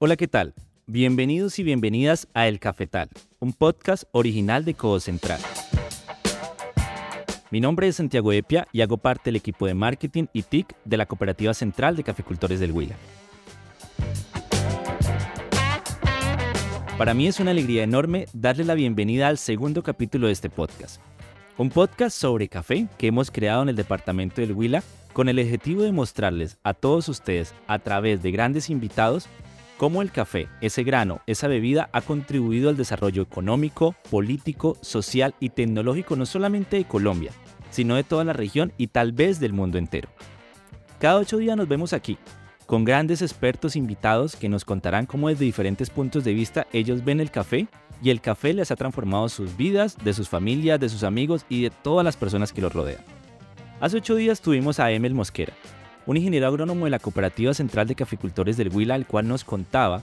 Hola, ¿qué tal? Bienvenidos y bienvenidas a El Cafetal, un podcast original de Codo Central. Mi nombre es Santiago Epia y hago parte del equipo de marketing y TIC de la Cooperativa Central de Caficultores del Huila. Para mí es una alegría enorme darle la bienvenida al segundo capítulo de este podcast. Un podcast sobre café que hemos creado en el departamento del Huila con el objetivo de mostrarles a todos ustedes a través de grandes invitados cómo el café, ese grano, esa bebida ha contribuido al desarrollo económico, político, social y tecnológico no solamente de Colombia, sino de toda la región y tal vez del mundo entero. Cada ocho días nos vemos aquí, con grandes expertos invitados que nos contarán cómo desde diferentes puntos de vista ellos ven el café y el café les ha transformado sus vidas, de sus familias, de sus amigos y de todas las personas que los rodean. Hace ocho días tuvimos a Emel Mosquera, un ingeniero agrónomo de la Cooperativa Central de Caficultores del Huila, el cual nos contaba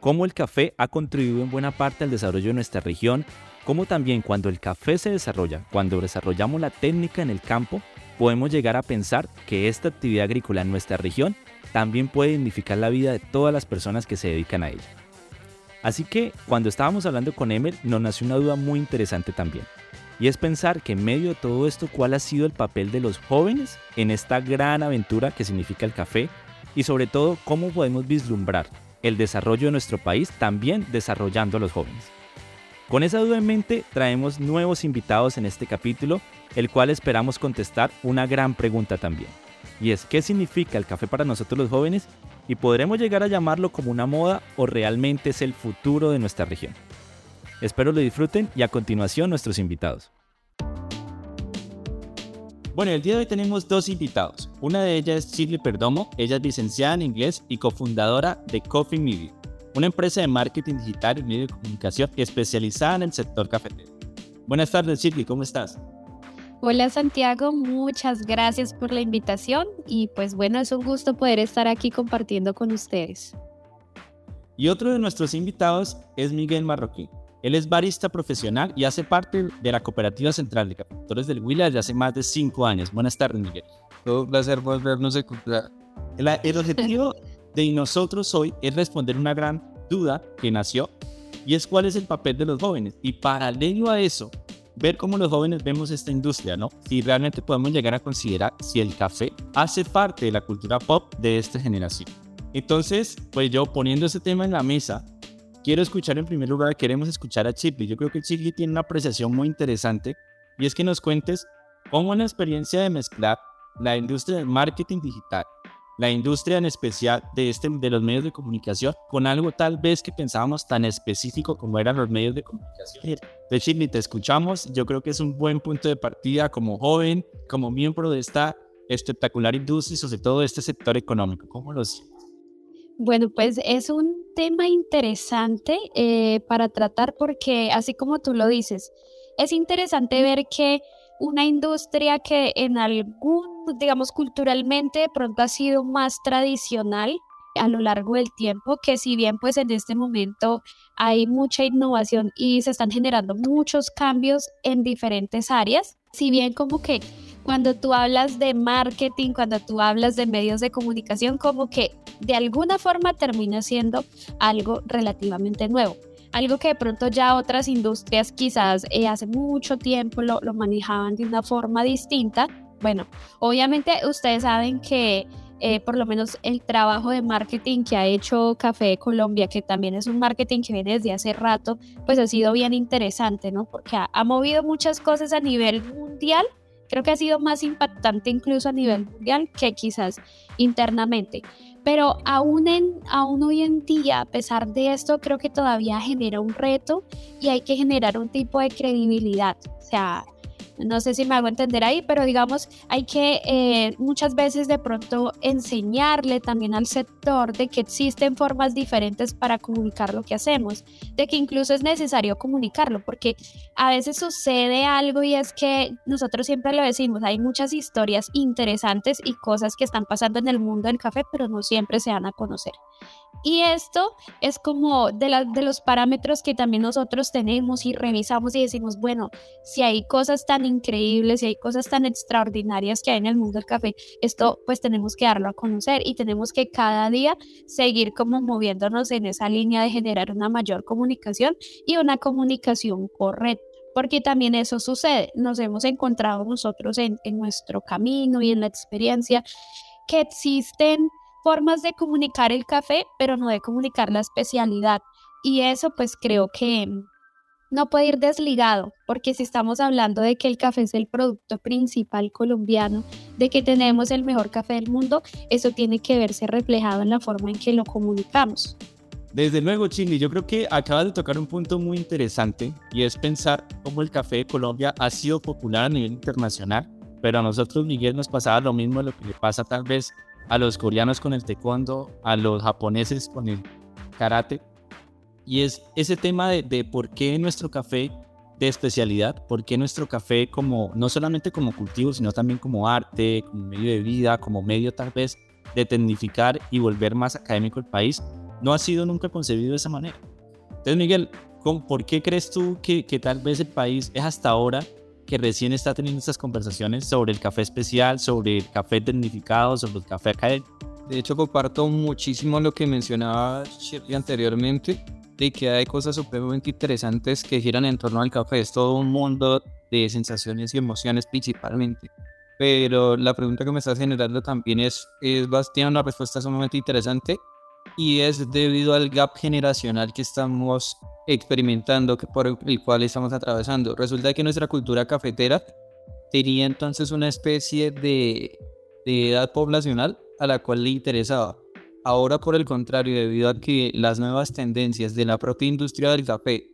cómo el café ha contribuido en buena parte al desarrollo de nuestra región, cómo también cuando el café se desarrolla, cuando desarrollamos la técnica en el campo, podemos llegar a pensar que esta actividad agrícola en nuestra región también puede dignificar la vida de todas las personas que se dedican a ella. Así que cuando estábamos hablando con Emel nos nació una duda muy interesante también. Y es pensar que en medio de todo esto, ¿cuál ha sido el papel de los jóvenes en esta gran aventura que significa el café? Y sobre todo, ¿cómo podemos vislumbrar el desarrollo de nuestro país también desarrollando a los jóvenes? Con esa duda en mente, traemos nuevos invitados en este capítulo, el cual esperamos contestar una gran pregunta también. Y es, ¿qué significa el café para nosotros los jóvenes? ¿Y podremos llegar a llamarlo como una moda o realmente es el futuro de nuestra región? Espero lo disfruten y a continuación nuestros invitados. Bueno, el día de hoy tenemos dos invitados. Una de ellas es Shirley Perdomo, ella es licenciada en inglés y cofundadora de Coffee Media, una empresa de marketing digital y medio de comunicación especializada en el sector cafetero. Buenas tardes, Shirley, ¿cómo estás? Hola Santiago, muchas gracias por la invitación y pues bueno, es un gusto poder estar aquí compartiendo con ustedes. Y otro de nuestros invitados es Miguel Marroquín. Él es barista profesional y hace parte de la Cooperativa Central de Capitores del Huila desde hace más de cinco años. Buenas tardes, Miguel. Todo un placer volvernos a encontrar. El, el objetivo de nosotros hoy es responder una gran duda que nació y es cuál es el papel de los jóvenes. Y paralelo a eso, ver cómo los jóvenes vemos esta industria, ¿no? Si realmente podemos llegar a considerar si el café hace parte de la cultura pop de esta generación. Entonces, pues yo poniendo ese tema en la mesa, quiero escuchar en primer lugar, queremos escuchar a Chipley. Yo creo que Chipley tiene una apreciación muy interesante y es que nos cuentes cómo la experiencia de mezclar la industria del marketing digital, la industria en especial de, este, de los medios de comunicación, con algo tal vez que pensábamos tan específico como eran los medios de comunicación. De Chipley, te escuchamos. Yo creo que es un buen punto de partida como joven, como miembro de esta espectacular industria y sobre todo de este sector económico. ¿Cómo lo sientes? Bueno, pues es un tema interesante eh, para tratar porque, así como tú lo dices, es interesante ver que una industria que en algún, digamos, culturalmente de pronto ha sido más tradicional a lo largo del tiempo, que si bien pues en este momento hay mucha innovación y se están generando muchos cambios en diferentes áreas, si bien como que cuando tú hablas de marketing, cuando tú hablas de medios de comunicación, como que de alguna forma termina siendo algo relativamente nuevo. Algo que de pronto ya otras industrias quizás eh, hace mucho tiempo lo, manejaban de una forma distinta. Bueno, obviamente ustedes saben que eh, por lo menos el trabajo de marketing que ha hecho Café Colombia, que también es un marketing que viene desde hace rato, pues ha sido bien interesante, ¿no? Porque ha movido muchas cosas a nivel mundial Creo que ha sido más impactante incluso a nivel mundial que quizás internamente. Pero aún, en, aún hoy en día, a pesar de esto, creo que todavía genera un reto y hay que generar un tipo de credibilidad. O sea, no sé si me hago entender ahí, pero digamos, hay que eh, muchas veces de pronto enseñarle también al sector de que existen formas diferentes para comunicar lo que hacemos, de que incluso es necesario comunicarlo, porque a veces sucede algo y es que nosotros siempre lo decimos, hay muchas historias interesantes y cosas que están pasando en el mundo del café, pero no siempre se dan a conocer. Y esto es como de, los parámetros que también nosotros tenemos y revisamos y decimos, bueno, si hay cosas tan increíbles y hay cosas tan extraordinarias que hay en el mundo del café, esto pues tenemos que darlo a conocer y tenemos que cada día seguir como moviéndonos en esa línea de generar una mayor comunicación y una comunicación correcta porque también eso sucede. Nos hemos encontrado nosotros en, nuestro camino y en la experiencia que existen formas de comunicar el café, pero no de comunicar la especialidad. Y eso pues creo que no puede ir desligado, porque si estamos hablando de que el café es el producto principal colombiano, de que tenemos el mejor café del mundo, eso tiene que verse reflejado en la forma en que lo comunicamos. Desde luego, Chini, yo creo que acabas de tocar un punto muy interesante y es pensar cómo el café de Colombia ha sido popular a nivel internacional, pero a nosotros, Miguel, nos pasaba lo mismo de lo que le pasa tal vez a los coreanos con el taekwondo, a los japoneses con el karate, y es ese tema de, de por qué nuestro café de especialidad, por qué nuestro café como, no solamente como cultivo, sino también como arte, como medio de vida, como medio tal vez de tecnificar y volver más académico el país, no ha sido nunca concebido de esa manera. Entonces, Miguel, ¿por qué crees tú que, que tal vez el país es hasta ahora que recién está teniendo estas conversaciones sobre el café especial, sobre el café tecnificado, sobre el café académico? De hecho, comparto muchísimo lo que mencionaba Shirley anteriormente de que hay cosas supremamente interesantes que giran en torno al café. Es todo un mundo de sensaciones y emociones principalmente. Pero la pregunta que me estás generando también es, es una respuesta sumamente interesante y es debido al gap generacional que estamos experimentando, que por el cual estamos atravesando. Resulta que nuestra cultura cafetera tenía entonces una especie de, de edad poblacional a la cual le interesaba Ahora, por el contrario, debido a que las nuevas tendencias de la propia industria del café,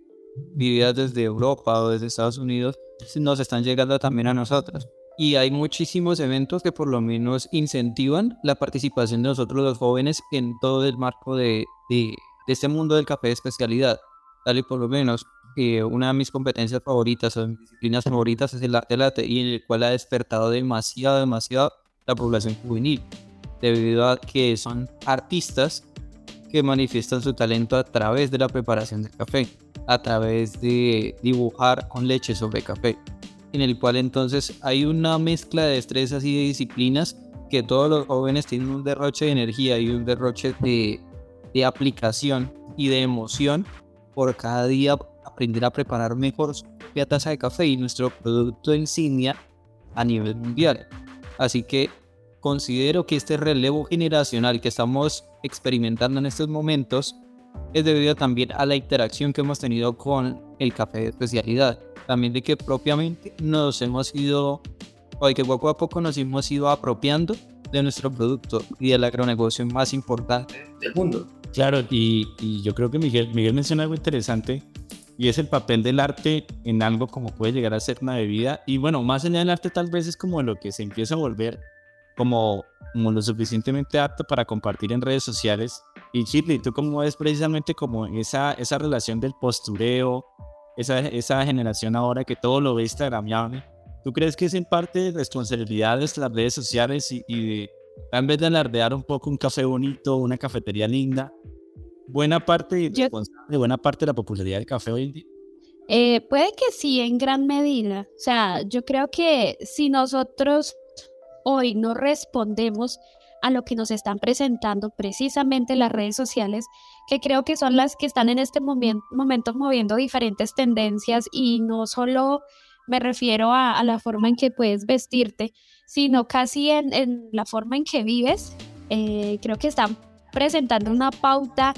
vividas desde Europa o desde Estados Unidos, nos están llegando también a nosotros. Y hay muchísimos eventos que por lo menos incentivan la participación de nosotros los jóvenes en todo el marco de, de, este mundo del café de especialidad. Tal y por lo menos eh, una de mis competencias favoritas o mis disciplinas favoritas es el arte latte y en el cual ha despertado demasiado, demasiado la población juvenil debido a que son artistas que manifiestan su talento a través de la preparación del café, a través de dibujar con leche sobre café, en el cual entonces hay una mezcla de destrezas y de disciplinas que todos los jóvenes tienen un derroche de energía y un derroche de, de aplicación y de emoción por cada día aprender a preparar mejor su propia taza de café y nuestro producto insignia a nivel mundial. Así que considero que este relevo generacional que estamos experimentando en estos momentos es debido también a la interacción que hemos tenido con el café de especialidad. También de que propiamente nos hemos ido, o de que poco a poco nos hemos ido apropiando de nuestro producto y del agronegocio más importante del mundo. Claro, y, y yo creo que Miguel, Miguel menciona algo interesante y es el papel del arte en algo como puede llegar a ser una bebida. Y bueno, más allá del arte tal vez es como lo que se empieza a volver como, como lo suficientemente apto para compartir en redes sociales. Y Shirley, ¿tú cómo ves precisamente como esa, esa relación del postureo, esa, esa generación ahora que todo lo ve instagramable? ¿Tú crees que es en parte responsabilidad de las redes sociales y, y de, en vez de alardear un poco un café bonito, una cafetería linda, buena parte de buena parte de la popularidad del café hoy en día? Eh, puede que sí, en gran medida. O sea, yo creo que si nosotros hoy no respondemos a lo que nos están presentando precisamente las redes sociales, que creo que son las que están en este momento moviendo diferentes tendencias y no solo me refiero a, la forma en que puedes vestirte, sino casi en, la forma en que vives. Eh, creo que están presentando una pauta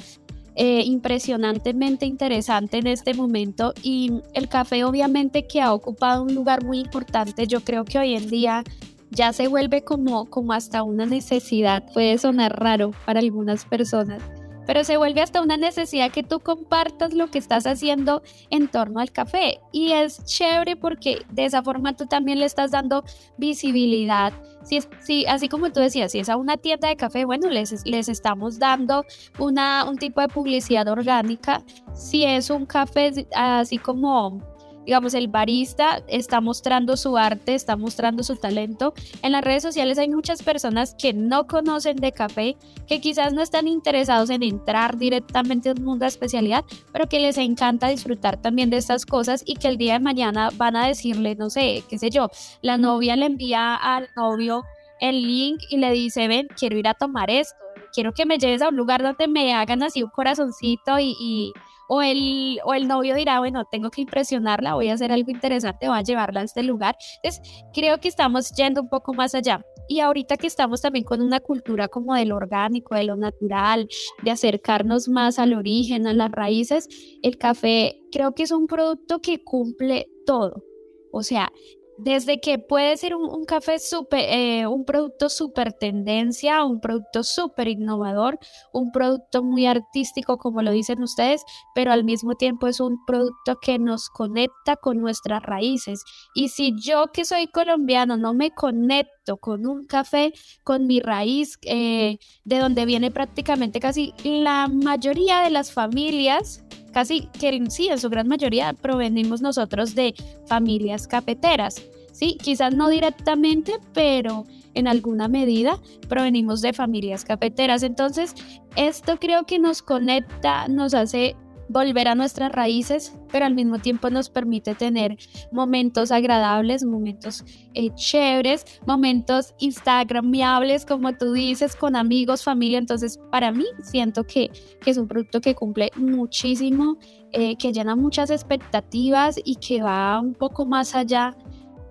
eh, impresionantemente interesante en este momento y el café obviamente que ha ocupado un lugar muy importante, yo creo que hoy en día ya se vuelve como, como hasta una necesidad. Puede sonar raro para algunas personas, pero se vuelve hasta una necesidad que tú compartas lo que estás haciendo en torno al café. Y es chévere porque de esa forma tú también le estás dando visibilidad. Si, si así como tú decías, si es a una tienda de café, bueno, les, les estamos dando una, un tipo de publicidad orgánica. Si es un café así como digamos, el barista está mostrando su arte, está mostrando su talento. En las redes sociales hay muchas personas que no conocen de café, que quizás no están interesados en entrar directamente en un mundo de especialidad, pero que les encanta disfrutar también de estas cosas y que el día de mañana van a decirle, no sé, qué sé yo, la novia le envía al novio el link y le dice, ven, quiero ir a tomar esto, quiero que me lleves a un lugar donde me hagan así un corazoncito y o el, o el novio dirá, bueno, tengo que impresionarla, voy a hacer algo interesante, voy a llevarla a este lugar. Entonces, creo que estamos yendo un poco más allá. Y ahorita que estamos también con una cultura como del orgánico, de lo natural, de acercarnos más al origen, a las raíces, el café creo que es un producto que cumple todo. O sea, desde que puede ser un, café super, eh, un producto súper tendencia, un producto súper innovador, un producto muy artístico, como lo dicen ustedes, pero al mismo tiempo es un producto que nos conecta con nuestras raíces. Y si yo que soy colombiano no me conecto con un café, con mi raíz, eh, de donde viene prácticamente casi la mayoría de las familias, casi que sí, en su gran mayoría provenimos nosotros de familias cafeteras. Sí, quizás no directamente, pero en alguna medida provenimos de familias cafeteras. Entonces, esto creo que nos conecta, nos hace volver a nuestras raíces, pero al mismo tiempo nos permite tener momentos agradables, momentos eh, chéveres, momentos instagramiables, como tú dices, con amigos, familia. Entonces, para mí siento que, es un producto que cumple muchísimo, eh, que llena muchas expectativas y que va un poco más allá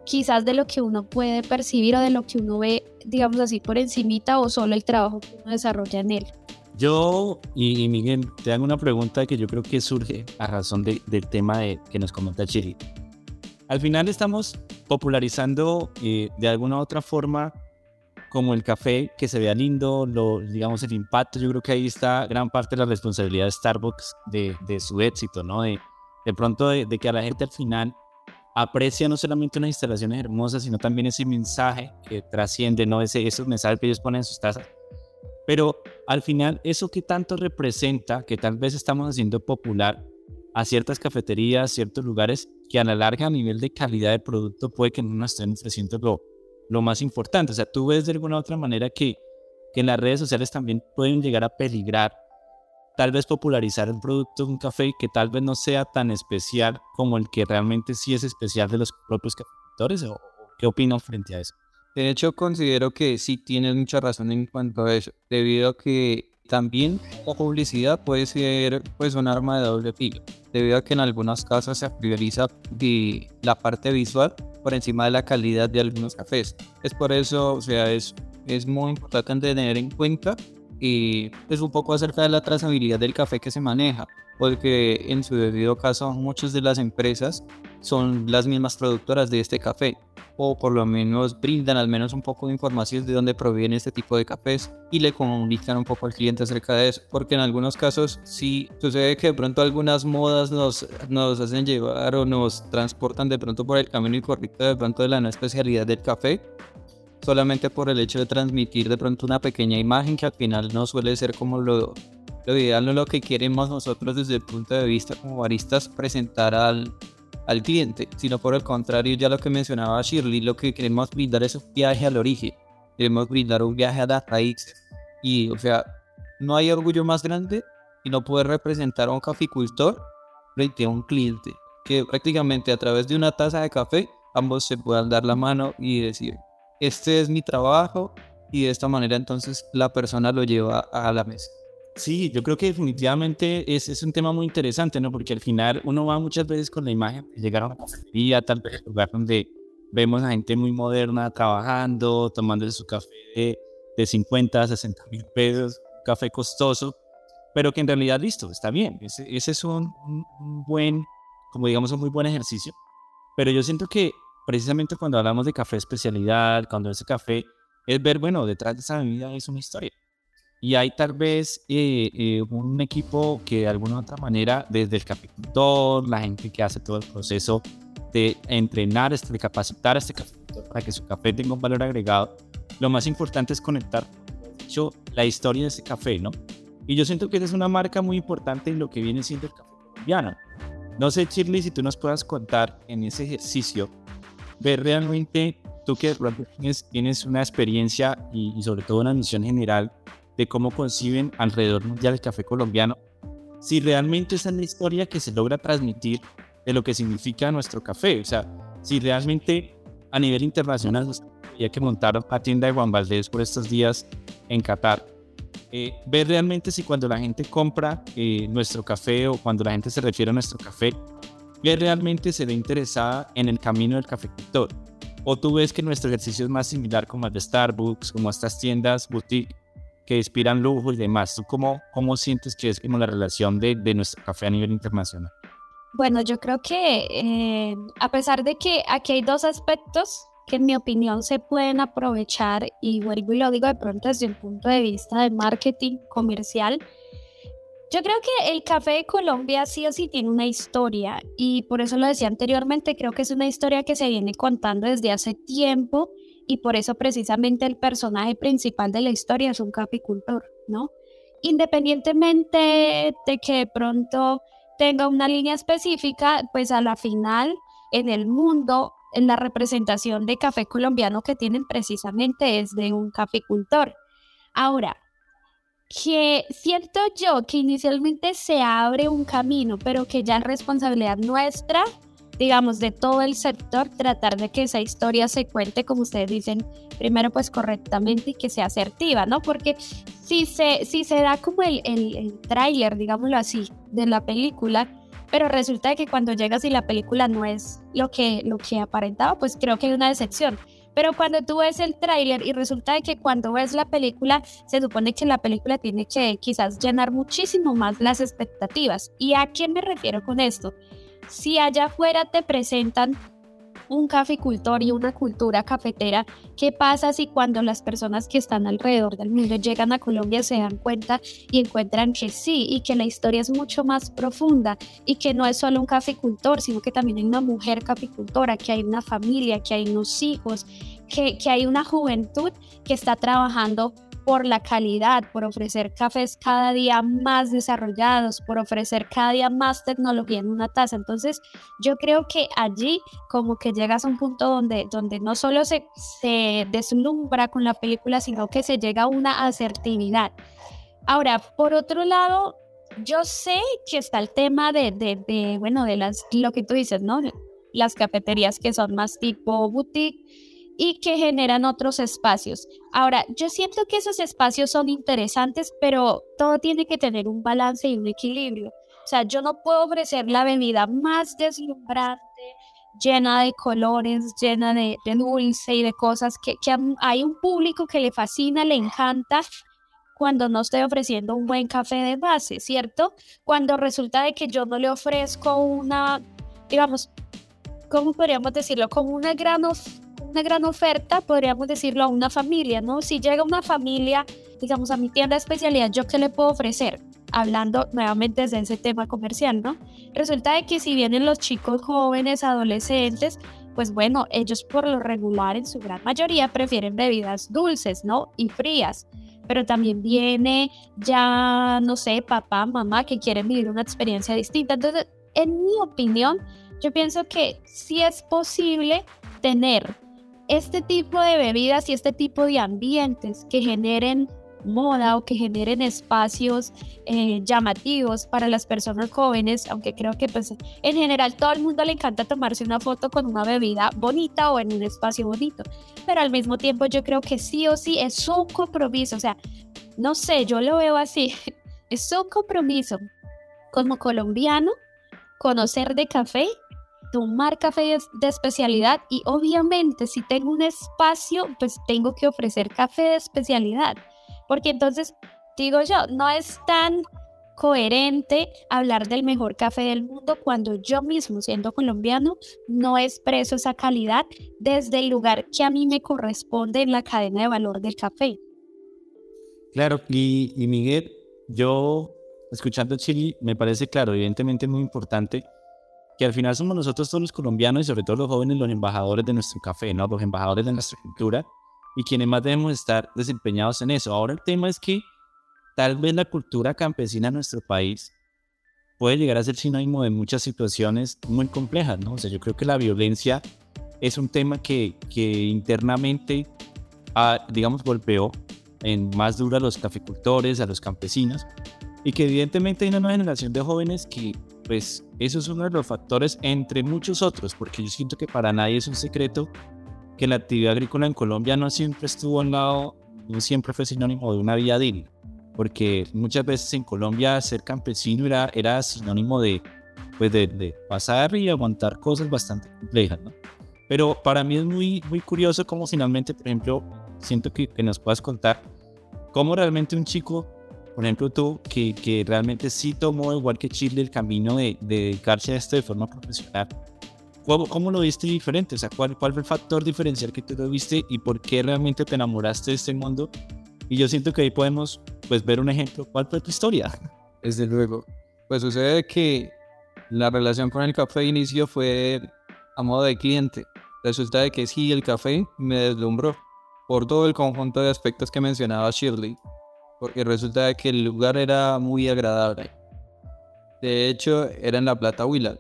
quizás de lo que uno puede percibir o de lo que uno ve, digamos así, por encimita o solo el trabajo que uno desarrolla en él. Yo y, Miguel, te hago una pregunta que yo creo que surge a razón del tema de, que nos comenta Chiri. Al final estamos popularizando eh, de alguna u otra forma como el café, que se vea lindo, lo, digamos el impacto, yo creo que ahí está gran parte de la responsabilidad de Starbucks de, de su éxito, ¿no? De, de pronto de, de, que a la gente al final aprecia no solamente unas instalaciones hermosas, sino también ese mensaje que trasciende, ¿no? Ese, esos mensajes que ellos ponen en sus tazas pero al final, eso que tanto representa, que tal vez estamos haciendo popular a ciertas cafeterías, ciertos lugares, que a la larga a nivel de calidad de producto puede que no nos estén ofreciendo lo, lo más importante. O sea, tú ves de alguna otra manera que, que en las redes sociales también pueden llegar a peligrar tal vez popularizar el producto de un café que tal vez no sea tan especial como el que realmente sí es especial de los propios cafetores o qué opinan frente a eso. De hecho, considero que sí tienes mucha razón en cuanto a eso, debido a que también la publicidad puede ser pues un arma de doble filo, debido a que en algunos casos se prioriza la parte visual por encima de la calidad de algunos cafés. Es por eso, o sea, es, es muy importante tener en cuenta y es un poco acerca de la trazabilidad del café que se maneja, porque en su debido caso muchas de las empresas son las mismas productoras de este café o por lo menos brindan al menos un poco de información de dónde proviene este tipo de cafés y le comunican un poco al cliente acerca de eso, porque en algunos casos sí sucede que de pronto algunas modas nos, nos hacen llevar o nos transportan de pronto por el camino incorrecto de pronto de la no especialidad del café, solamente por el hecho de transmitir de pronto una pequeña imagen que al final no suele ser como lo, lo ideal o lo que queremos nosotros desde el punto de vista como baristas presentar al, al cliente, sino por el contrario, ya lo que mencionaba Shirley, lo que queremos brindar es un viaje al origen, queremos brindar un viaje a las raíces. Y, o sea, no hay orgullo más grande y no poder representar a un caficultor frente a un cliente, que prácticamente a través de una taza de café ambos se puedan dar la mano y decir, este es mi trabajo y de esta manera entonces la persona lo lleva a la mesa. Sí, yo creo que definitivamente es, es un tema muy interesante, ¿no? Porque al final uno va muchas veces con la imagen de llegar a una cafetería, tal vez lugar donde vemos a gente muy moderna trabajando, tomándose su café de, de 50, 60 mil pesos, café costoso, pero que en realidad, listo, está bien. Ese, ese es un, un, buen, como digamos, un muy buen ejercicio. Pero yo siento que precisamente cuando hablamos de café especialidad, cuando ese café es ver, bueno, detrás de esa bebida es una historia y hay tal vez eh, eh, un equipo que de alguna u otra manera, desde el caficultor, la gente que hace todo el proceso de entrenar, este, de capacitar a este caficultor para que su café tenga un valor agregado, lo más importante es conectar hecho, la historia de ese café, ¿no? Y yo siento que es una marca muy importante en lo que viene siendo el café colombiano. No sé, Shirley, si tú nos puedas contar en ese ejercicio, ver realmente, tú que tienes, tienes una experiencia y, sobre todo una misión general de cómo conciben alrededor mundial el café colombiano, si realmente esa es la historia que se logra transmitir de lo que significa nuestro café. O sea, si realmente a nivel internacional, ya que montaron la tienda de Juan Valdés por estos días en Qatar, eh, ver realmente si cuando la gente compra eh, nuestro café o cuando la gente se refiere a nuestro café, ver realmente se ve interesada en el camino del cafecultor. O tú ves que nuestro ejercicio es más similar como el de Starbucks, como estas tiendas boutique que inspiran lujo y demás. ¿Tú cómo, cómo sientes que es como la relación de, de nuestro café a nivel internacional? Bueno, yo creo que eh, a pesar de que aquí hay dos aspectos que en mi opinión se pueden aprovechar y vuelvo y lo digo de pronto desde un punto de vista de marketing comercial, yo creo que el café de Colombia sí o sí tiene una historia y por eso lo decía anteriormente, creo que es una historia que se viene contando desde hace tiempo y por eso precisamente el personaje principal de la historia es un caficultor, ¿no? Independientemente de que pronto tenga una línea específica, pues a la final en el mundo, en la representación de café colombiano que tienen precisamente es de un caficultor. Ahora, que siento yo que inicialmente se abre un camino, pero que ya es responsabilidad nuestra digamos, de todo el sector, tratar de que esa historia se cuente, como ustedes dicen, primero pues correctamente y que sea asertiva, ¿no? Porque si se, si se da como el, el, tráiler, digámoslo así, de la película, pero resulta que cuando llegas y la película no es lo que, lo que aparentaba, pues creo que hay una decepción. Pero cuando tú ves el tráiler y resulta que cuando ves la película, se supone que la película tiene que quizás llenar muchísimo más las expectativas. ¿Y a quién me refiero con esto? si allá afuera te presentan un caficultor y una cultura cafetera, ¿qué pasa si cuando las personas que están alrededor del mundo llegan a Colombia se dan cuenta y encuentran que sí y que la historia es mucho más profunda y que no es solo un caficultor, sino que también hay una mujer caficultora, que hay una familia, que hay unos hijos, que, que hay una juventud que está trabajando por la calidad, por ofrecer cafés cada día más desarrollados, por ofrecer cada día más tecnología en una taza. Entonces, yo creo que allí como que llegas a un punto donde, donde no solo se, se deslumbra con la película, sino que se llega a una asertividad. Ahora, por otro lado, yo sé que está el tema de, de, de bueno, de las, lo que tú dices, ¿no? Las cafeterías que son más tipo boutique y que generan otros espacios. Ahora, yo siento que esos espacios son interesantes, pero todo tiene que tener un balance y un equilibrio. O sea, yo no puedo ofrecer la bebida más deslumbrante, llena de colores, llena de, dulce y de cosas que, que hay un público que le fascina, le encanta, cuando no estoy ofreciendo un buen café de base, ¿cierto? Cuando resulta de que yo no le ofrezco una, digamos, ¿cómo podríamos decirlo? Como una gran una gran oferta, podríamos decirlo, a una familia, ¿no? Si llega una familia, digamos, a mi tienda de especialidad, ¿yo qué le puedo ofrecer? Hablando nuevamente desde ese tema comercial, ¿no? Resulta de que si vienen los chicos jóvenes, adolescentes, pues bueno, ellos por lo regular en su gran mayoría prefieren bebidas dulces, ¿no? Y frías. Pero también viene ya, no sé, papá, mamá que quieren vivir una experiencia distinta. Entonces, en mi opinión, yo pienso que sí es posible tener este tipo de bebidas y este tipo de ambientes que generen moda o que generen espacios eh, llamativos para las personas jóvenes, aunque creo que pues en general todo el mundo le encanta tomarse una foto con una bebida bonita o en un espacio bonito, pero al mismo tiempo yo creo que sí o sí es un compromiso, o sea, no sé, yo lo veo así, es un compromiso como colombiano conocer de café tomar café de especialidad y obviamente si tengo un espacio, pues tengo que ofrecer café de especialidad. Porque entonces, digo yo, no es tan coherente hablar del mejor café del mundo cuando yo mismo, siendo colombiano, no expreso esa calidad desde el lugar que a mí me corresponde en la cadena de valor del café. Claro, y, Miguel, yo escuchando Chile, me parece claro, evidentemente muy importante que al final somos nosotros todos los colombianos y sobre todo los jóvenes los embajadores de nuestro café, ¿no? Los embajadores de nuestra cultura y quienes más debemos estar desempeñados en eso. Ahora el tema es que tal vez la cultura campesina en nuestro país puede llegar a ser sinónimo de muchas situaciones muy complejas, ¿no? O sea, yo creo que la violencia es un tema que, que internamente, ah, digamos, golpeó en más duro a los caficultores, a los campesinos, y que evidentemente hay una nueva generación de jóvenes que, pues, eso es uno de los factores entre muchos otros, porque yo siento que para nadie es un secreto que la actividad agrícola en Colombia no siempre estuvo al lado, no siempre fue sinónimo de una vida digna, porque muchas veces en Colombia ser campesino era, era sinónimo de, pues, de, pasar y aguantar cosas bastante complejas, ¿no? Pero para mí es muy, muy curioso cómo finalmente, por ejemplo, siento que, que nos puedas contar cómo realmente un chico, por ejemplo tú, que, realmente sí tomó, igual que Chile, el camino de, de dedicarse a esto de forma profesional, ¿cómo, cómo lo viste diferente? O sea, ¿cuál, ¿cuál fue el factor diferencial que tú lo viste y por qué realmente te enamoraste de este mundo? Y yo siento que ahí podemos pues, ver un ejemplo. ¿Cuál fue tu historia? Desde luego. Pues sucede que la relación con el café inicio fue a modo de cliente. Resulta de que sí, el café me deslumbró por todo el conjunto de aspectos que mencionaba Shirley, porque resulta que el lugar era muy agradable. De hecho, era en La Plata Huila,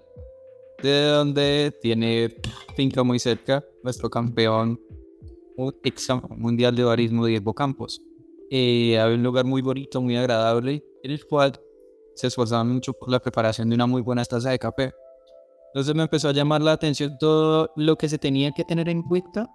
de donde tiene finca muy cerca nuestro campeón mundial de barismo Diego Campos. Eh, había un lugar muy bonito, muy agradable, en el cual se esforzaban mucho por la preparación de una muy buena taza de café. Entonces me empezó a llamar la atención todo lo que se tenía que tener en cuenta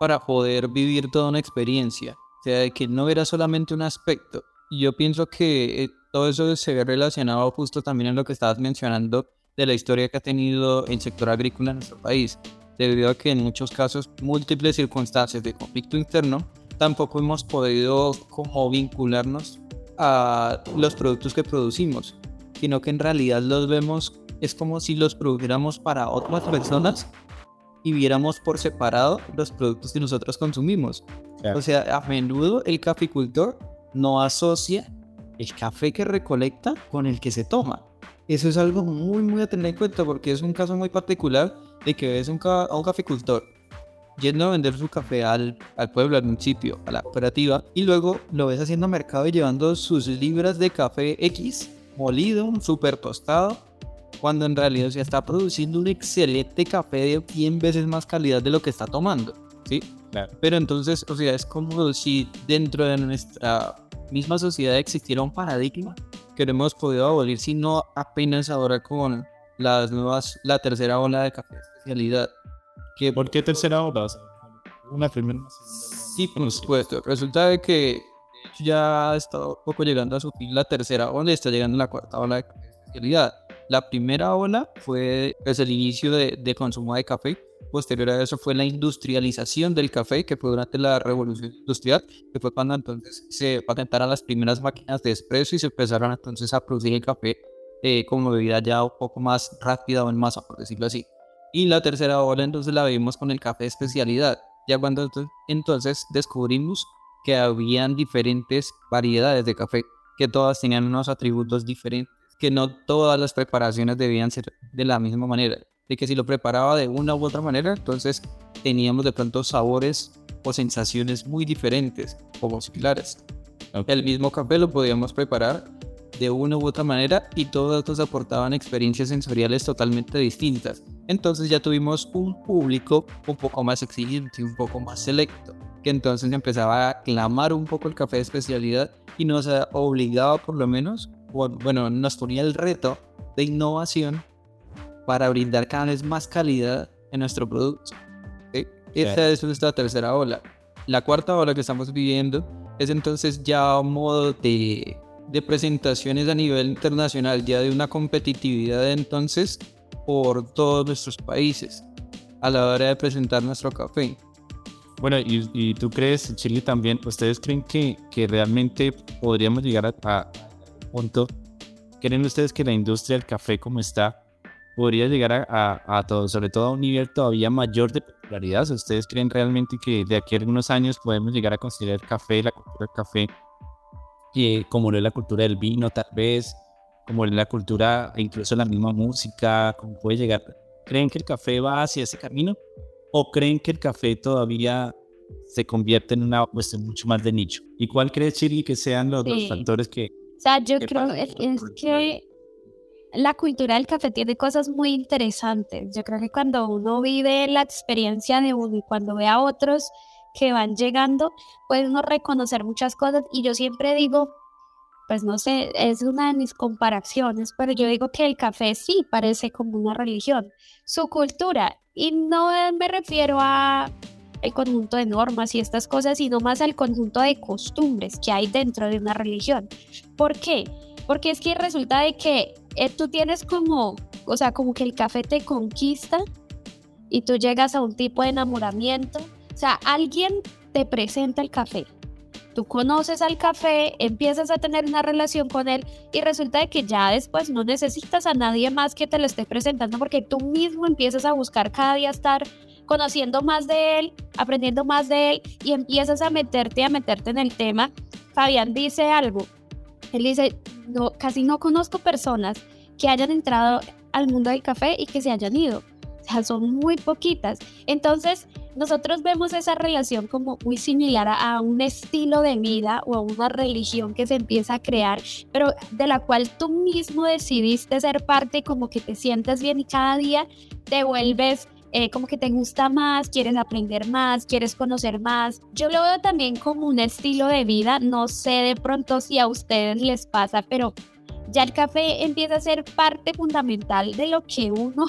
para poder vivir toda una experiencia. Sea, que no era solamente un aspecto. Yo pienso que eh, todo eso se ve relacionado justo también en lo que estabas mencionando de la historia que ha tenido el sector agrícola en nuestro país, debido a que en muchos casos múltiples circunstancias de conflicto interno tampoco hemos podido como vincularnos a los productos que producimos, sino que en realidad los vemos es como si los produjéramos para otras personas y viéramos por separado los productos que nosotros consumimos. O sea, a menudo el caficultor no asocia el café que recolecta con el que se toma. Eso es algo muy, muy a tener en cuenta porque es un caso muy particular de que ves un a un caficultor yendo a vender su café al, al pueblo, al municipio, a la cooperativa, y luego lo ves haciendo mercado y llevando sus libras de café X molido, súper tostado, cuando en realidad se está produciendo un excelente café de 100 veces más calidad de lo que está tomando, ¿sí? Claro. Pero entonces, o sea, es como si dentro de nuestra misma sociedad existiera un paradigma que no hemos podido abolir, sino apenas ahora con las nuevas, la tercera ola de café de especialidad. Que, ¿Por qué tercera ola? Una primera. Sí, por supuesto. Resulta de que ya está un poco llegando a su fin la tercera ola y está llegando la cuarta ola de especialidad. La primera ola fue pues, el inicio de, de, consumo de café. Posterior a eso fue la industrialización del café, que fue durante la revolución industrial, que fue cuando entonces se patentaron las primeras máquinas de expreso y se empezaron entonces a producir el café eh, como bebida ya un poco más rápida o en masa, por decirlo así. Y la tercera ola entonces la vimos con el café de especialidad, ya cuando entonces descubrimos que habían diferentes variedades de café, que todas tenían unos atributos diferentes que no todas las preparaciones debían ser de la misma manera. De que si lo preparaba de una u otra manera, entonces teníamos de pronto sabores o sensaciones muy diferentes o similares. Okay. El mismo café lo podíamos preparar de una u otra manera y todos estos aportaban experiencias sensoriales totalmente distintas. Entonces ya tuvimos un público un poco más exigente, un poco más selecto, que entonces empezaba a clamar un poco el café de especialidad y nos obligaba por lo menos bueno, nos ponía el reto de innovación para brindar cada vez más calidad en nuestro producto. ¿sí? Esta es nuestra tercera ola. La cuarta ola que estamos viviendo es entonces ya un modo de, de presentaciones a nivel internacional, ya de una competitividad entonces por todos nuestros países a la hora de presentar nuestro café. Bueno, y, y tú crees, Chile también, ¿ustedes creen que, que realmente podríamos llegar a, a punto, ¿creen ustedes que la industria del café como está podría llegar a, a, a, todo, sobre todo a un nivel todavía mayor de popularidad? ¿Ustedes creen realmente que de aquí a algunos años podemos llegar a considerar el café, la cultura del café, eh, como lo es la cultura del vino tal vez, como lo es la cultura, incluso la misma música, cómo puede llegar? ¿Creen que el café va hacia ese camino? ¿O creen que el café todavía se convierte en una cuestión mucho más de nicho? ¿Y cuál crees, Chiri, que sean los, sí. los factores que, sea, yo creo es, es, que la cultura del café tiene cosas muy interesantes. Yo creo que cuando uno vive la experiencia de uno y cuando ve a otros que van llegando, puede uno reconocer muchas cosas. Y yo siempre digo, pues no sé, es una de mis comparaciones, pero yo digo que el café sí parece como una religión, su cultura, y no me refiero a el conjunto de normas y estas cosas, sino más al conjunto de costumbres que hay dentro de una religión. ¿Por qué? Porque es que resulta de que eh, tú tienes como, o sea, como que el café te conquista y tú llegas a un tipo de enamoramiento. O sea, alguien te presenta el café. Tú conoces al café, empiezas a tener una relación con él y resulta de que ya después no necesitas a nadie más que te lo esté presentando porque tú mismo empiezas a buscar cada día estar conociendo más de él, aprendiendo más de él y empiezas a meterte, a meterte en el tema. Fabián dice algo. Él dice, no, casi no conozco personas que hayan entrado al mundo del café y que se hayan ido. O sea, son muy poquitas. Entonces, nosotros vemos esa relación como muy similar a, un estilo de vida o a una religión que se empieza a crear, pero de la cual tú mismo decidiste ser parte como que te sientes bien y cada día te vuelves eh, como que te gusta más, quieres aprender más, quieres conocer más. Yo lo veo también como un estilo de vida, no sé de pronto si a ustedes les pasa, pero ya el café empieza a ser parte fundamental de lo que uno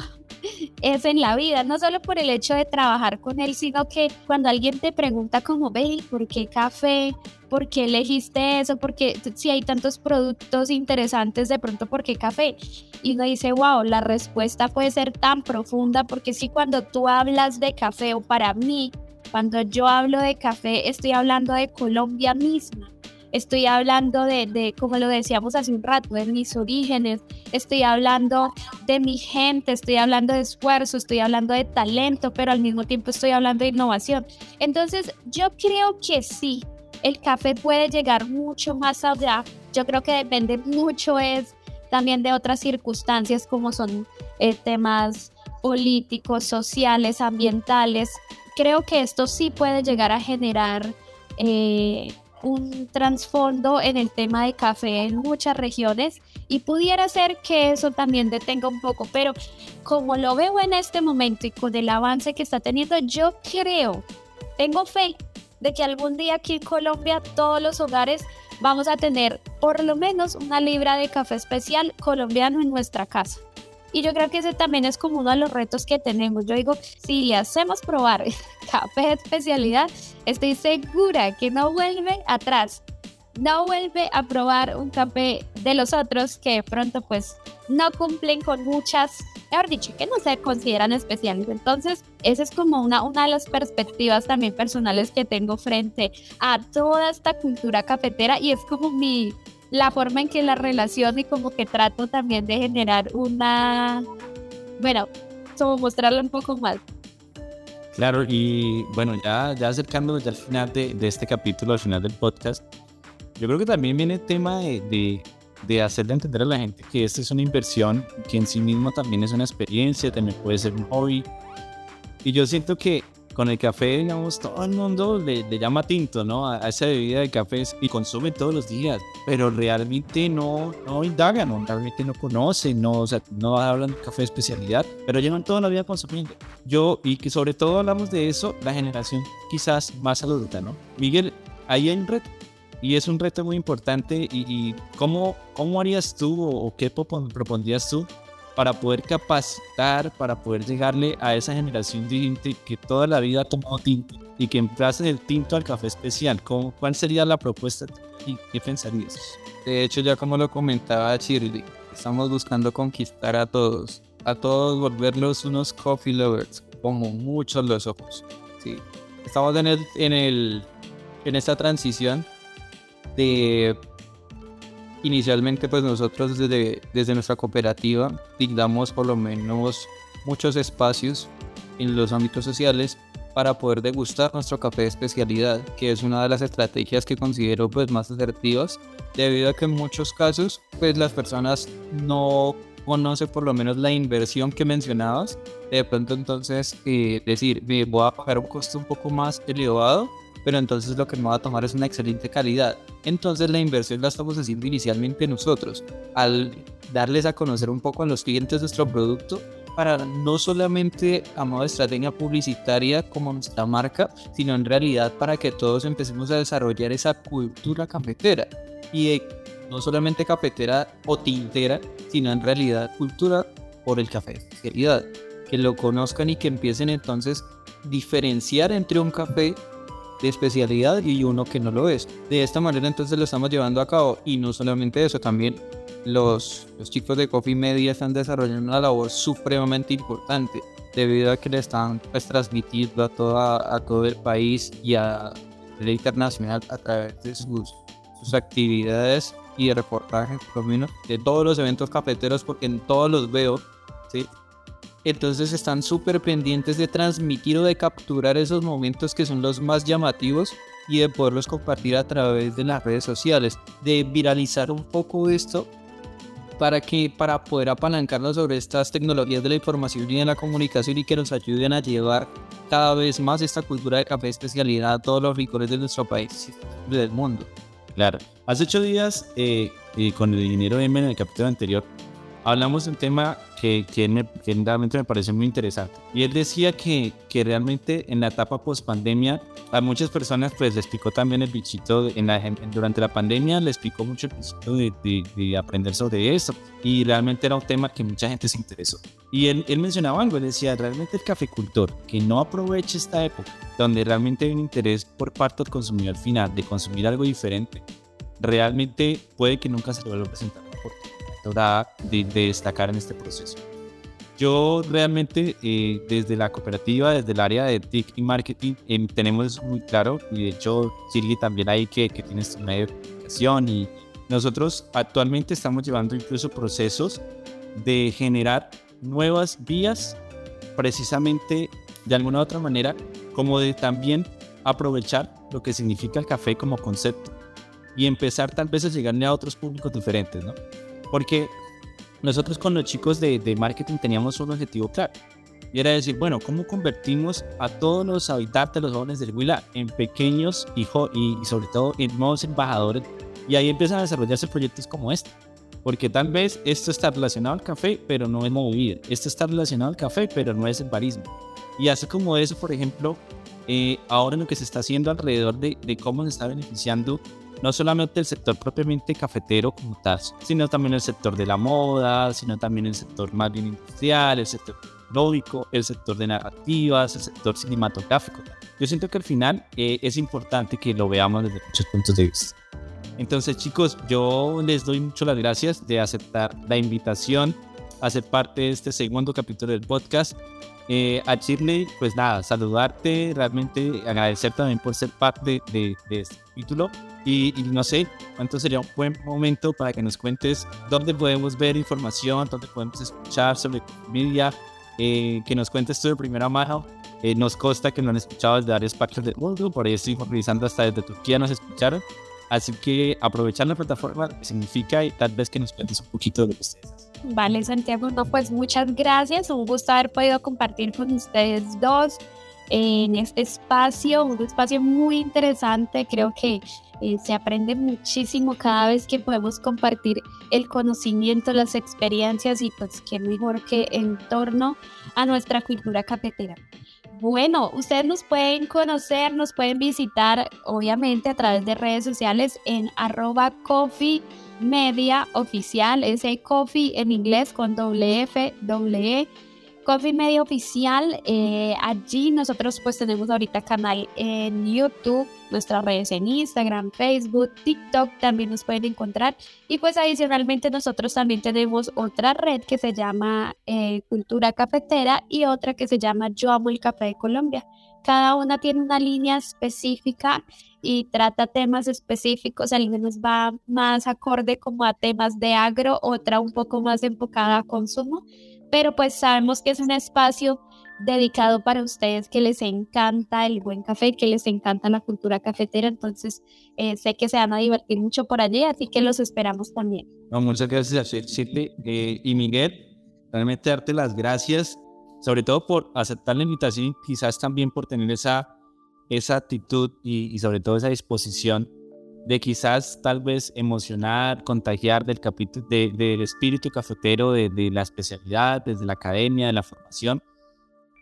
es en la vida, no solo por el hecho de trabajar con él, sino que cuando alguien te pregunta como, ve, ¿por qué café? ¿Por qué elegiste eso? Porque si hay tantos productos interesantes, de pronto, ¿por qué café? Y uno dice, wow, la respuesta puede ser tan profunda, porque si cuando tú hablas de café, o para mí, cuando yo hablo de café, estoy hablando de Colombia misma estoy hablando de, de, como lo decíamos hace un rato, de mis orígenes, estoy hablando de mi gente, estoy hablando de esfuerzo, estoy hablando de talento, pero al mismo tiempo estoy hablando de innovación. Entonces, yo creo que sí, el café puede llegar mucho más allá. Yo creo que depende mucho es también de otras circunstancias como son eh, temas políticos, sociales, ambientales. Creo que esto sí puede llegar a generar eh, un trasfondo en el tema de café en muchas regiones y pudiera ser que eso también detenga un poco, pero como lo veo en este momento y con el avance que está teniendo, yo creo, tengo fe de que algún día aquí en Colombia todos los hogares vamos a tener por lo menos una libra de café especial colombiano en nuestra casa. Y yo creo que ese también es como uno de los retos que tenemos. Yo digo, si le hacemos probar café de especialidad, estoy segura que no vuelve atrás. No vuelve a probar un café de los otros que de pronto pues no cumplen con muchas, mejor dicho, que no se consideran especiales. Entonces, esa es como una, una de las perspectivas también personales que tengo frente a toda esta cultura cafetera y es como mi, la forma en que la relación y como que trato también de generar una, bueno, como mostrarlo un poco más. Claro, y bueno, ya, ya acercándonos ya al final de, de, este capítulo, al final del podcast, yo creo que también viene el tema de, de, de hacerle entender a la gente que esta es una inversión, que en sí mismo también es una experiencia, también puede ser un hobby. Y yo siento que con el café, digamos, todo el mundo le, llama tinto, ¿no? A, esa bebida de café y consume todos los días, pero realmente no, no indagan, ¿no? realmente no conocen, no, o sea, no hablan de café especialidad, pero llevan toda la vida consumiendo. Yo, y que sobre todo hablamos de eso, la generación quizás más adulta, ¿no? Miguel, ahí hay un reto, y es un reto muy importante, y, ¿cómo, ¿cómo harías tú o, o qué propondrías tú para poder capacitar, para poder llegarle a esa generación de que toda la vida ha tomado tinto y que emplace el tinto al café especial. ¿Cómo, ¿Cuál sería la propuesta y qué pensarías? De hecho, ya como lo comentaba Shirley, estamos buscando conquistar a todos, a todos volverlos unos coffee lovers, como muchos los ojos. Sí. Estamos en, el, en, el, en esta transición de inicialmente pues nosotros desde, desde nuestra cooperativa dictamos por lo menos muchos espacios en los ámbitos sociales para poder degustar nuestro café de especialidad, que es una de las estrategias que considero pues más asertivas, debido a que en muchos casos pues las personas no conocen por lo menos la inversión que mencionabas, de pronto entonces eh, decir, me voy a pagar un costo un poco más elevado pero entonces lo que me va a tomar es una excelente calidad. Entonces la inversión la estamos haciendo inicialmente nosotros. Al darles a conocer un poco a los clientes nuestro producto para no solamente a modo de publicitaria como nuestra marca, sino en realidad para que todos empecemos a desarrollar esa cultura cafetera. Y no solamente cafetera o tintera, sino en realidad cultura por el café de. Que lo conozcan y que empiecen entonces diferenciar entre un café de especialidad y uno que no lo es. De esta manera entonces lo estamos llevando a cabo y no solamente eso, también los, los chicos de Coffee Media están desarrollando una labor supremamente importante debido a que le están pues, transmitiendo a, toda, a todo el país y a la internacional a través de sus, sus actividades y de reportajes, por lo menos, de todos los eventos cafeteros, porque en todos los veo, ¿sí? Entonces están súper pendientes de transmitir o de capturar esos momentos que son los más llamativos y de poderlos compartir a través de las redes sociales, de viralizar un poco esto para que para poder apalancarnos sobre estas tecnologías de la información y de la comunicación y que nos ayuden a llevar cada vez más esta cultura de café especialidad a todos los rincones de nuestro país y del mundo. Claro. Hace ocho días, eh, con el dinero M en el capítulo anterior, hablamos de un tema que, que, realmente me parece muy interesante. Y él decía que, que realmente en la etapa post pandemia, a muchas personas pues les picó también el bichito en la, durante la pandemia, les picó mucho el bichito de, de, aprender sobre eso. Y realmente era un tema que mucha gente se interesó. Y él, él mencionaba algo, él decía, realmente el cafecultor que no aproveche esta época, donde realmente hay un interés por parte del consumidor final de consumir algo diferente, realmente puede que nunca se le vuelva a presentar una de, de destacar en este proceso. Yo realmente eh, desde la cooperativa, desde el área de TIC y marketing, em, tenemos eso muy claro y de hecho Sirgi también ahí que, que tiene su medio de comunicación y nosotros actualmente estamos llevando incluso procesos de generar nuevas vías precisamente de alguna u otra manera como de también aprovechar lo que significa el café como concepto y empezar tal vez a llegarle a otros públicos diferentes, ¿no? Porque nosotros con los chicos de, de marketing teníamos un objetivo claro. Y era decir, bueno, ¿cómo convertimos a todos los habitantes, los jóvenes del Huila, en pequeños y, y, sobre todo en nuevos embajadores? Y ahí empiezan a desarrollarse proyectos como este. Porque tal vez esto está relacionado al café, pero no es movida. Esto está relacionado al café, pero no es el barismo. Y así como eso, por ejemplo, eh, ahora lo que se está haciendo alrededor de, de cómo se está beneficiando no solamente el sector propiamente cafetero como tal, sino también el sector de la moda, sino también el sector más bien industrial, el sector tecnológico, el sector de narrativas, el sector cinematográfico. Yo siento que al final eh, es importante que lo veamos desde muchos puntos de vista. Entonces chicos, yo les doy mucho las gracias de aceptar la invitación a ser parte de este segundo capítulo del podcast. Eh, a Shirley, pues nada, saludarte, realmente agradecer también por ser parte de, de este capítulo. Y, no sé, cuánto sería un buen momento para que nos cuentes dónde podemos ver información, dónde podemos escuchar sobre media, eh, que nos cuentes tú de primera mano. Eh, nos consta que no han escuchado desde varias partes del mundo, por ahí estoy revisando hasta desde Turquía nos escucharon. Así que aprovechar la plataforma significa y tal vez que nos cuentes un poquito de ustedes. Vale, Santiago, no, pues muchas gracias. Un gusto haber podido compartir con ustedes dos en este espacio, un espacio muy interesante. Creo que eh, se aprende muchísimo cada vez que podemos compartir el conocimiento, las experiencias y pues qué mejor que en torno a nuestra cultura cafetera. Bueno, ustedes nos pueden conocer, nos pueden visitar obviamente a través de redes sociales en arroba coffee media oficial, ese coffee en inglés con doble F, doble E Coffee Media Oficial. Eh, allí nosotros pues tenemos ahorita canal en YouTube, nuestras redes en Instagram, Facebook, TikTok también nos pueden encontrar. Y pues adicionalmente nosotros también tenemos otra red que se llama eh, Cultura Cafetera y otra que se llama Yo Amo el Café de Colombia. Cada una tiene una línea específica y trata temas específicos. Algunos va más acorde como a temas de agro, otra un poco más enfocada a consumo pero pues sabemos que es un espacio dedicado para ustedes que les encanta el buen café, que les encanta la cultura cafetera, entonces eh, sé que se van a divertir mucho por allí, así que los esperamos también. muchas gracias a eh, y Miguel, realmente darte las gracias, sobre todo por aceptar la invitación quizás también por tener esa, esa actitud y, y sobre todo esa disposición de quizás tal vez emocionar, contagiar del, capítulo, del espíritu cafetero, de, de, la especialidad, desde la academia, de la formación.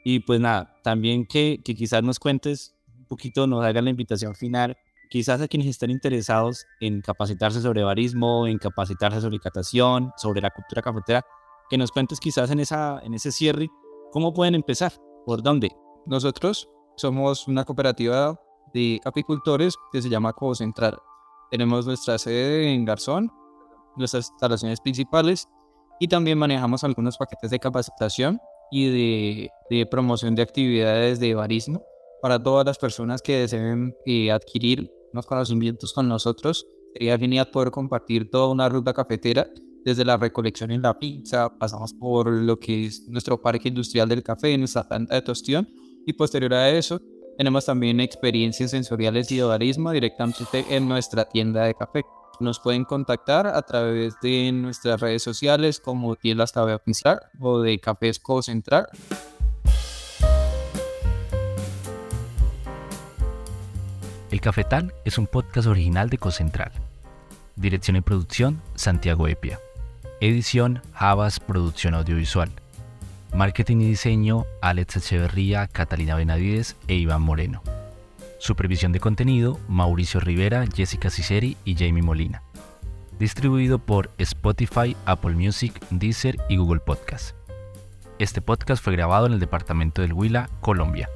Y pues nada, también que, que quizás nos cuentes un poquito, nos hagan la invitación final, quizás a quienes estén interesados en capacitarse sobre barismo, en capacitarse sobre catación, sobre la cultura cafetera, que nos cuentes quizás en, esa, en ese cierre, ¿cómo pueden empezar? ¿Por dónde? Nosotros somos una cooperativa de apicultores que se llama Central. Tenemos nuestra sede en Garzón, nuestras instalaciones principales y también manejamos algunos paquetes de capacitación y de, de promoción de actividades de barismo para todas las personas que deseen eh, adquirir unos conocimientos con nosotros. Sería genial poder compartir toda una ruta cafetera desde la recolección en la pizza, pasamos por lo que es nuestro parque industrial del café, nuestra planta de tostión y posterior a eso tenemos también experiencias sensoriales y barismo directamente en nuestra tienda de café. Nos pueden contactar a través de nuestras redes sociales como Tiendas Café Oficial o de Cafés Central. El Cafetal es un podcast original de Cocentral. Dirección y producción, Santiago Epia. Edición, Javas Producción Audiovisual. Marketing y diseño, Alex Echeverría, Catalina Benavides e Iván Moreno. Supervisión de contenido, Mauricio Rivera, Jessica Ciceri y Jamie Molina. Distribuido por Spotify, Apple Music, Deezer y Google Podcast. Este podcast fue grabado en el departamento del Huila, Colombia.